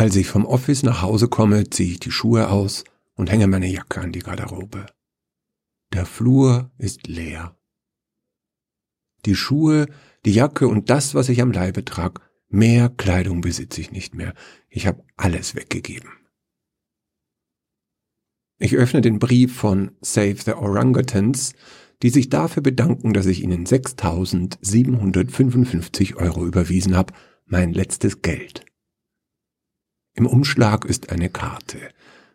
Als ich vom Office nach Hause komme, ziehe ich die Schuhe aus und hänge meine Jacke an die Garderobe. Der Flur ist leer. Die Schuhe, die Jacke und das, was ich am Leibe trag, mehr Kleidung besitze ich nicht mehr. Ich habe alles weggegeben. Ich öffne den Brief von Save the Orangutans, die sich dafür bedanken, dass ich ihnen 6.755 Euro überwiesen habe, mein letztes Geld. Im Umschlag ist eine Karte,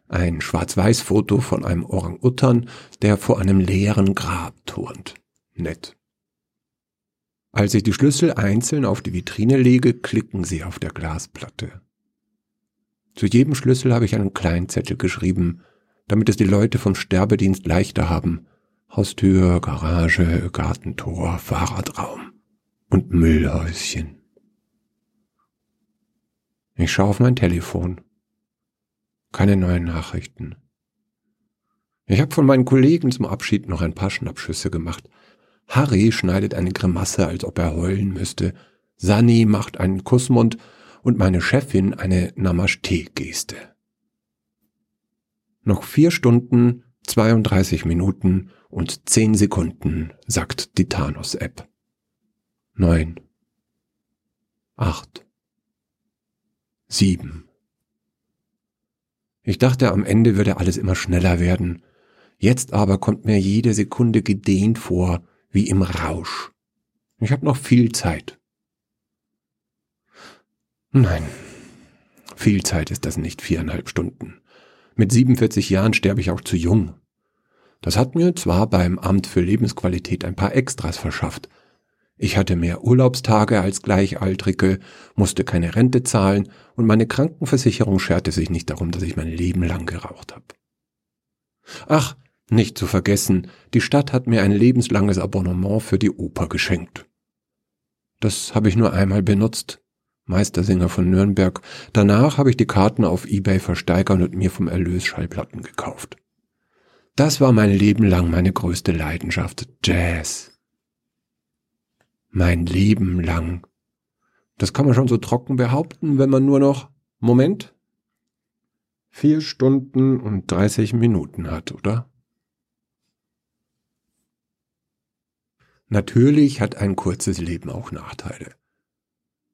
ein Schwarz-Weiß-Foto von einem Orang-Utan, der vor einem leeren Grab turnt. Nett. Als ich die Schlüssel einzeln auf die Vitrine lege, klicken sie auf der Glasplatte. Zu jedem Schlüssel habe ich einen kleinen Zettel geschrieben, damit es die Leute vom Sterbedienst leichter haben. Haustür, Garage, Gartentor, Fahrradraum und Müllhäuschen. Ich schaue auf mein Telefon. Keine neuen Nachrichten. Ich habe von meinen Kollegen zum Abschied noch ein paar Schnappschüsse gemacht. Harry schneidet eine Grimasse, als ob er heulen müsste. Sani macht einen Kussmund und meine Chefin eine Namaste-Geste. Noch vier Stunden, 32 Minuten und 10 Sekunden, sagt die Thanos-App. Neun. Acht. Sieben. Ich dachte, am Ende würde alles immer schneller werden. Jetzt aber kommt mir jede Sekunde gedehnt vor, wie im Rausch. Ich habe noch viel Zeit. Nein, viel Zeit ist das nicht, viereinhalb Stunden. Mit 47 Jahren sterbe ich auch zu jung. Das hat mir zwar beim Amt für Lebensqualität ein paar Extras verschafft. Ich hatte mehr Urlaubstage als Gleichaltrige, musste keine Rente zahlen und meine Krankenversicherung scherte sich nicht darum, dass ich mein Leben lang geraucht habe. Ach, nicht zu vergessen, die Stadt hat mir ein lebenslanges Abonnement für die Oper geschenkt. Das habe ich nur einmal benutzt, Meistersinger von Nürnberg. Danach habe ich die Karten auf eBay versteigert und mir vom Erlös Schallplatten gekauft. Das war mein Leben lang meine größte Leidenschaft, Jazz. Mein Leben lang. Das kann man schon so trocken behaupten, wenn man nur noch, Moment, vier Stunden und dreißig Minuten hat, oder? Natürlich hat ein kurzes Leben auch Nachteile.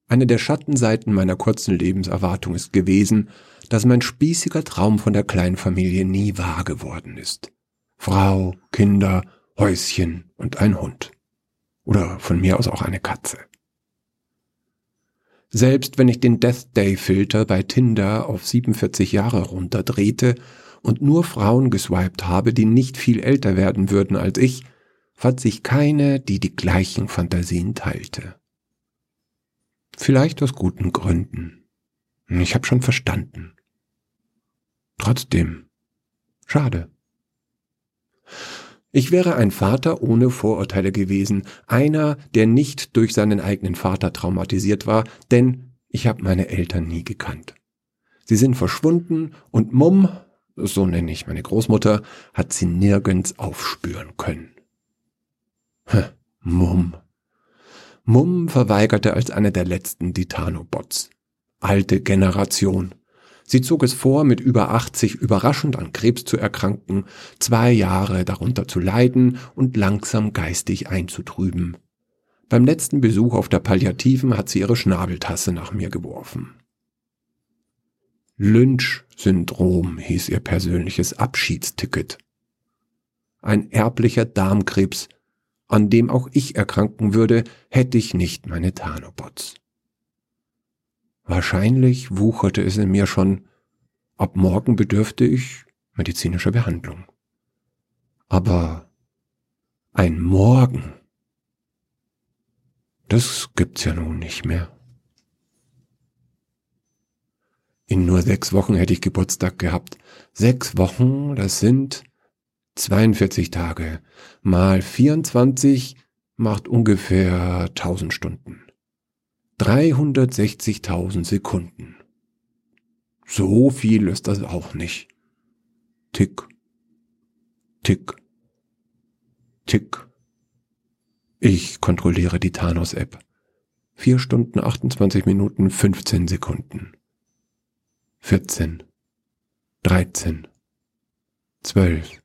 Eine der Schattenseiten meiner kurzen Lebenserwartung ist gewesen, dass mein spießiger Traum von der kleinen Familie nie wahr geworden ist. Frau, Kinder, Häuschen und ein Hund. Oder von mir aus auch eine Katze. Selbst wenn ich den Death Day Filter bei Tinder auf 47 Jahre runterdrehte und nur Frauen geswiped habe, die nicht viel älter werden würden als ich, fand sich keine, die die gleichen Fantasien teilte. Vielleicht aus guten Gründen. Ich habe schon verstanden. Trotzdem. Schade. Ich wäre ein Vater ohne Vorurteile gewesen, einer, der nicht durch seinen eigenen Vater traumatisiert war, denn ich habe meine Eltern nie gekannt. Sie sind verschwunden und Mumm, so nenne ich meine Großmutter, hat sie nirgends aufspüren können. Mumm. Mumm verweigerte als einer der letzten die. Alte Generation. Sie zog es vor, mit über 80 überraschend an Krebs zu erkranken, zwei Jahre darunter zu leiden und langsam geistig einzutrüben. Beim letzten Besuch auf der Palliativen hat sie ihre Schnabeltasse nach mir geworfen. Lynch-Syndrom hieß ihr persönliches Abschiedsticket. Ein erblicher Darmkrebs, an dem auch ich erkranken würde, hätte ich nicht meine Tanobots. Wahrscheinlich wucherte es in mir schon, ab morgen bedürfte ich medizinischer Behandlung. Aber ein Morgen, das gibt's ja nun nicht mehr. In nur sechs Wochen hätte ich Geburtstag gehabt. Sechs Wochen, das sind 42 Tage mal 24 macht ungefähr 1000 Stunden. 360.000 Sekunden. So viel ist das auch nicht. Tick, tick, tick. Ich kontrolliere die Thanos-App. 4 Stunden 28 Minuten 15 Sekunden. vierzehn, dreizehn, zwölf,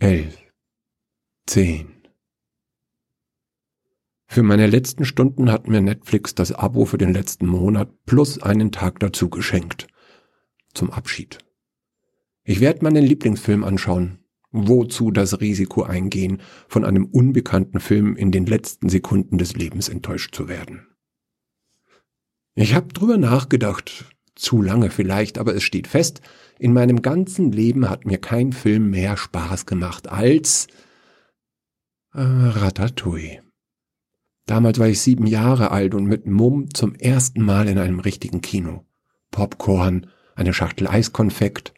elf, zehn. Für meine letzten Stunden hat mir Netflix das Abo für den letzten Monat plus einen Tag dazu geschenkt. Zum Abschied. Ich werde meinen Lieblingsfilm anschauen. Wozu das Risiko eingehen, von einem unbekannten Film in den letzten Sekunden des Lebens enttäuscht zu werden? Ich habe drüber nachgedacht, zu lange vielleicht, aber es steht fest, in meinem ganzen Leben hat mir kein Film mehr Spaß gemacht als äh, Ratatouille. Damals war ich sieben Jahre alt und mit Mumm zum ersten Mal in einem richtigen Kino. Popcorn, eine Schachtel Eiskonfekt,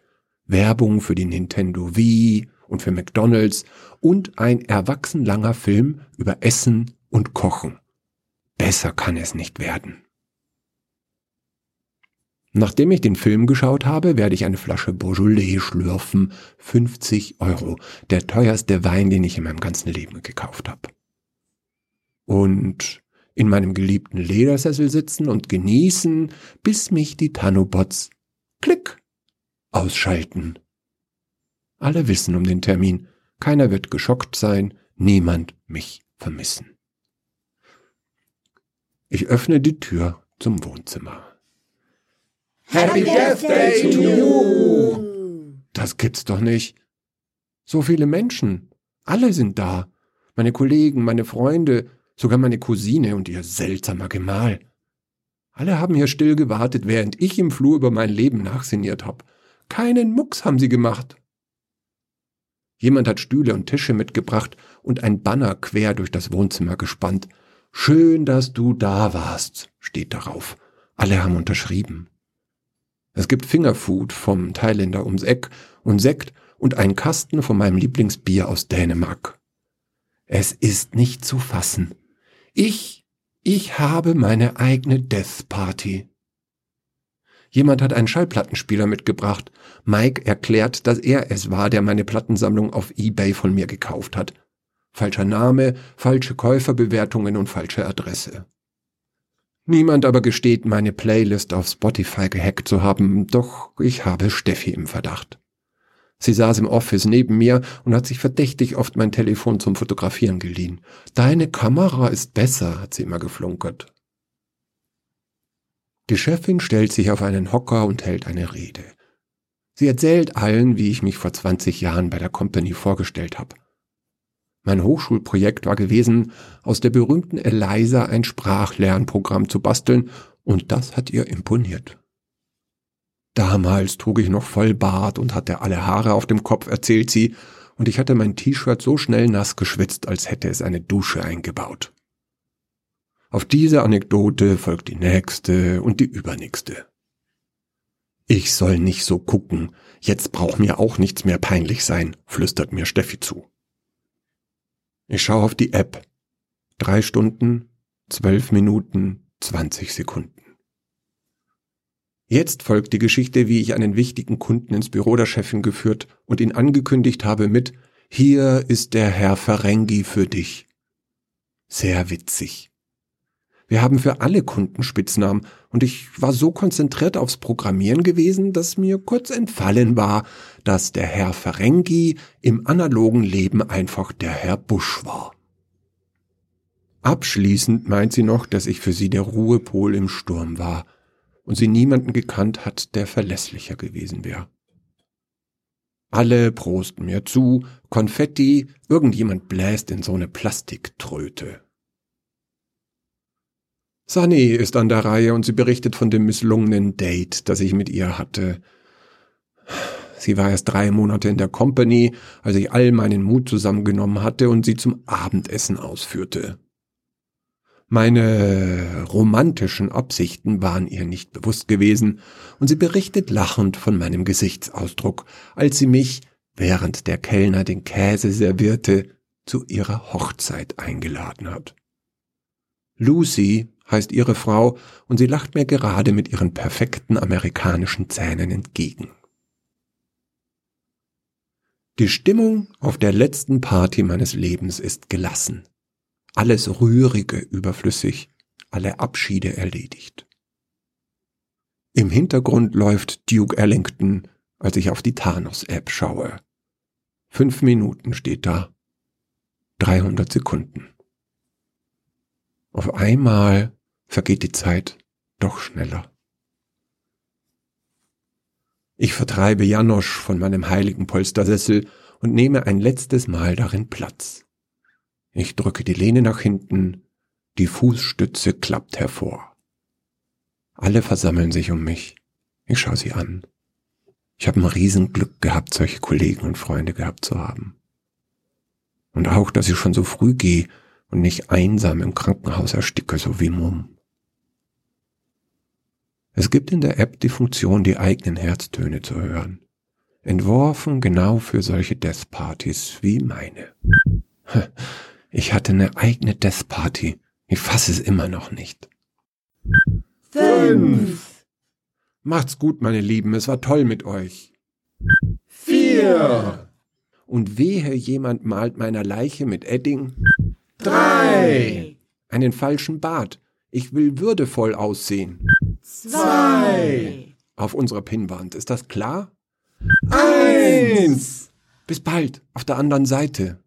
Werbung für die Nintendo Wii und für McDonald's und ein erwachsenlanger Film über Essen und Kochen. Besser kann es nicht werden. Nachdem ich den Film geschaut habe, werde ich eine Flasche Beaujolais schlürfen. 50 Euro. Der teuerste Wein, den ich in meinem ganzen Leben gekauft habe. Und in meinem geliebten Ledersessel sitzen und genießen, bis mich die Tanobots klick ausschalten. Alle wissen um den Termin. Keiner wird geschockt sein, niemand mich vermissen. Ich öffne die Tür zum Wohnzimmer. Happy Death Day to you! Das gibt's doch nicht. So viele Menschen. Alle sind da. Meine Kollegen, meine Freunde, sogar meine Cousine und ihr seltsamer Gemahl. Alle haben hier still gewartet, während ich im Flur über mein Leben nachsinniert hab. Keinen Mucks haben sie gemacht. Jemand hat Stühle und Tische mitgebracht und ein Banner quer durch das Wohnzimmer gespannt. Schön, dass du da warst, steht darauf. Alle haben unterschrieben. Es gibt Fingerfood vom Thailänder ums Eck und Sekt und einen Kasten von meinem Lieblingsbier aus Dänemark. Es ist nicht zu fassen. Ich, ich habe meine eigene Death Party. Jemand hat einen Schallplattenspieler mitgebracht. Mike erklärt, dass er es war, der meine Plattensammlung auf eBay von mir gekauft hat. Falscher Name, falsche Käuferbewertungen und falsche Adresse. Niemand aber gesteht, meine Playlist auf Spotify gehackt zu haben, doch ich habe Steffi im Verdacht. Sie saß im Office neben mir und hat sich verdächtig oft mein Telefon zum Fotografieren geliehen. Deine Kamera ist besser, hat sie immer geflunkert. Die Chefin stellt sich auf einen Hocker und hält eine Rede. Sie erzählt allen, wie ich mich vor 20 Jahren bei der Company vorgestellt habe. Mein Hochschulprojekt war gewesen, aus der berühmten Eliza ein Sprachlernprogramm zu basteln, und das hat ihr imponiert. Damals trug ich noch Vollbart und hatte alle Haare auf dem Kopf, erzählt sie, und ich hatte mein T-Shirt so schnell nass geschwitzt, als hätte es eine Dusche eingebaut. Auf diese Anekdote folgt die nächste und die übernächste. Ich soll nicht so gucken, jetzt braucht mir auch nichts mehr peinlich sein, flüstert mir Steffi zu. Ich schaue auf die App. Drei Stunden, zwölf Minuten, zwanzig Sekunden. Jetzt folgt die Geschichte, wie ich einen wichtigen Kunden ins Büro der Chefin geführt und ihn angekündigt habe mit Hier ist der Herr Ferengi für dich. Sehr witzig. Wir haben für alle Kunden Spitznamen und ich war so konzentriert aufs Programmieren gewesen, dass mir kurz entfallen war, dass der Herr Ferengi im analogen Leben einfach der Herr Busch war. Abschließend meint sie noch, dass ich für sie der Ruhepol im Sturm war und sie niemanden gekannt hat, der verlässlicher gewesen wäre. Alle prosten mir zu, Konfetti, irgendjemand bläst in so eine Plastiktröte. Sunny ist an der Reihe und sie berichtet von dem misslungenen Date, das ich mit ihr hatte. Sie war erst drei Monate in der Company, als ich all meinen Mut zusammengenommen hatte und sie zum Abendessen ausführte. Meine romantischen Absichten waren ihr nicht bewusst gewesen, und sie berichtet lachend von meinem Gesichtsausdruck, als sie mich, während der Kellner den Käse servierte, zu ihrer Hochzeit eingeladen hat. Lucy heißt ihre Frau, und sie lacht mir gerade mit ihren perfekten amerikanischen Zähnen entgegen. Die Stimmung auf der letzten Party meines Lebens ist gelassen. Alles Rührige überflüssig, alle Abschiede erledigt. Im Hintergrund läuft Duke Ellington, als ich auf die Thanos-App schaue. Fünf Minuten steht da. 300 Sekunden. Auf einmal vergeht die Zeit doch schneller. Ich vertreibe Janosch von meinem heiligen Polstersessel und nehme ein letztes Mal darin Platz. Ich drücke die Lehne nach hinten, die Fußstütze klappt hervor. Alle versammeln sich um mich. Ich schaue sie an. Ich habe ein Riesenglück gehabt, solche Kollegen und Freunde gehabt zu haben. Und auch, dass ich schon so früh gehe und nicht einsam im Krankenhaus ersticke, so wie Mumm. Es gibt in der App die Funktion, die eigenen Herztöne zu hören. Entworfen genau für solche Death-Partys wie meine. Ich hatte eine eigene Death-Party. Ich fasse es immer noch nicht. Fünf. Macht's gut, meine Lieben. Es war toll mit euch. Vier. Und wehe, jemand malt meiner Leiche mit Edding Drei. einen falschen Bart. Ich will würdevoll aussehen. Zwei. Auf unserer Pinnwand. Ist das klar? Eins. Bis bald. Auf der anderen Seite.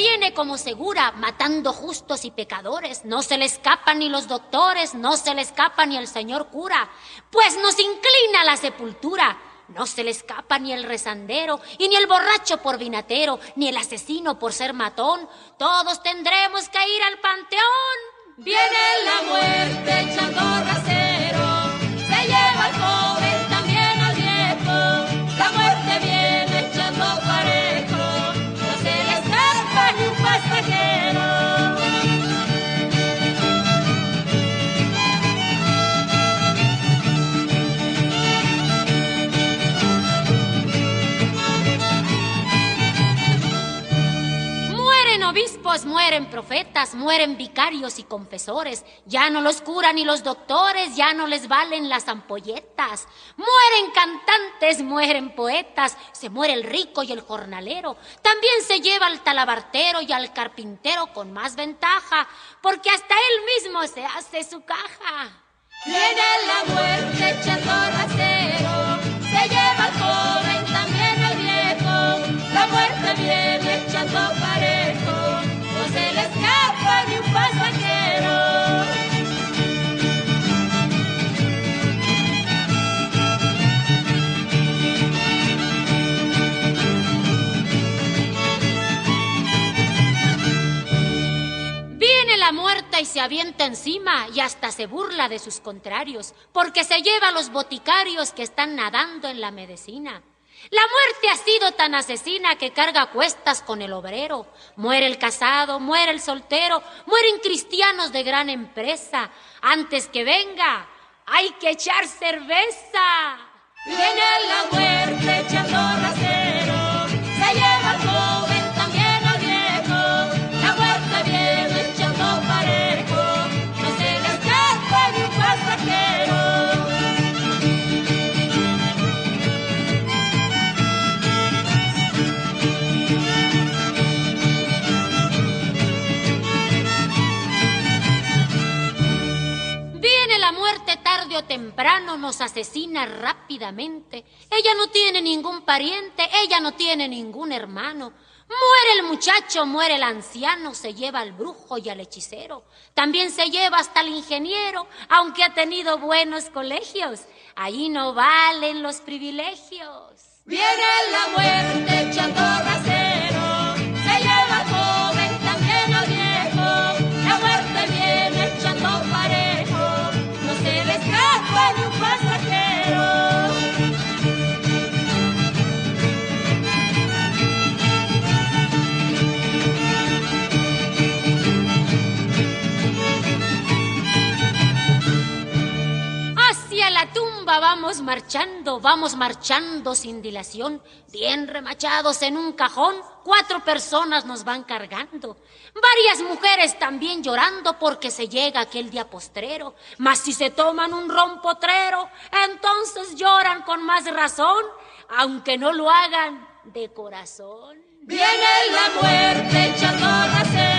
Viene como segura, matando justos y pecadores. No se le escapan ni los doctores, no se le escapa ni el señor cura, pues nos inclina a la sepultura. No se le escapa ni el rezandero, y ni el borracho por vinatero, ni el asesino por ser matón. Todos tendremos que ir al panteón. Viene la muerte echando mueren profetas, mueren vicarios y confesores. Ya no los curan ni los doctores, ya no les valen las ampolletas. Mueren cantantes, mueren poetas, se muere el rico y el jornalero. También se lleva al talabartero y al carpintero con más ventaja, porque hasta él mismo se hace su caja. Viene la muerte echando se lleva y se avienta encima y hasta se burla de sus contrarios, porque se lleva a los boticarios que están nadando en la medicina. La muerte ha sido tan asesina que carga cuestas con el obrero. Muere el casado, muere el soltero, mueren cristianos de gran empresa. Antes que venga, hay que echar cerveza. Viene la muerte echando rasero, se lleva al temprano, nos asesina rápidamente. Ella no tiene ningún pariente, ella no tiene ningún hermano. Muere el muchacho, muere el anciano, se lleva al brujo y al hechicero. También se lleva hasta el ingeniero, aunque ha tenido buenos colegios. Allí no valen los privilegios. Viene la muerte echando vamos marchando sin dilación, bien remachados en un cajón, cuatro personas nos van cargando. Varias mujeres también llorando porque se llega aquel día postrero, mas si se toman un rompotrero, entonces lloran con más razón, aunque no lo hagan de corazón. Viene la muerte echando a nacer.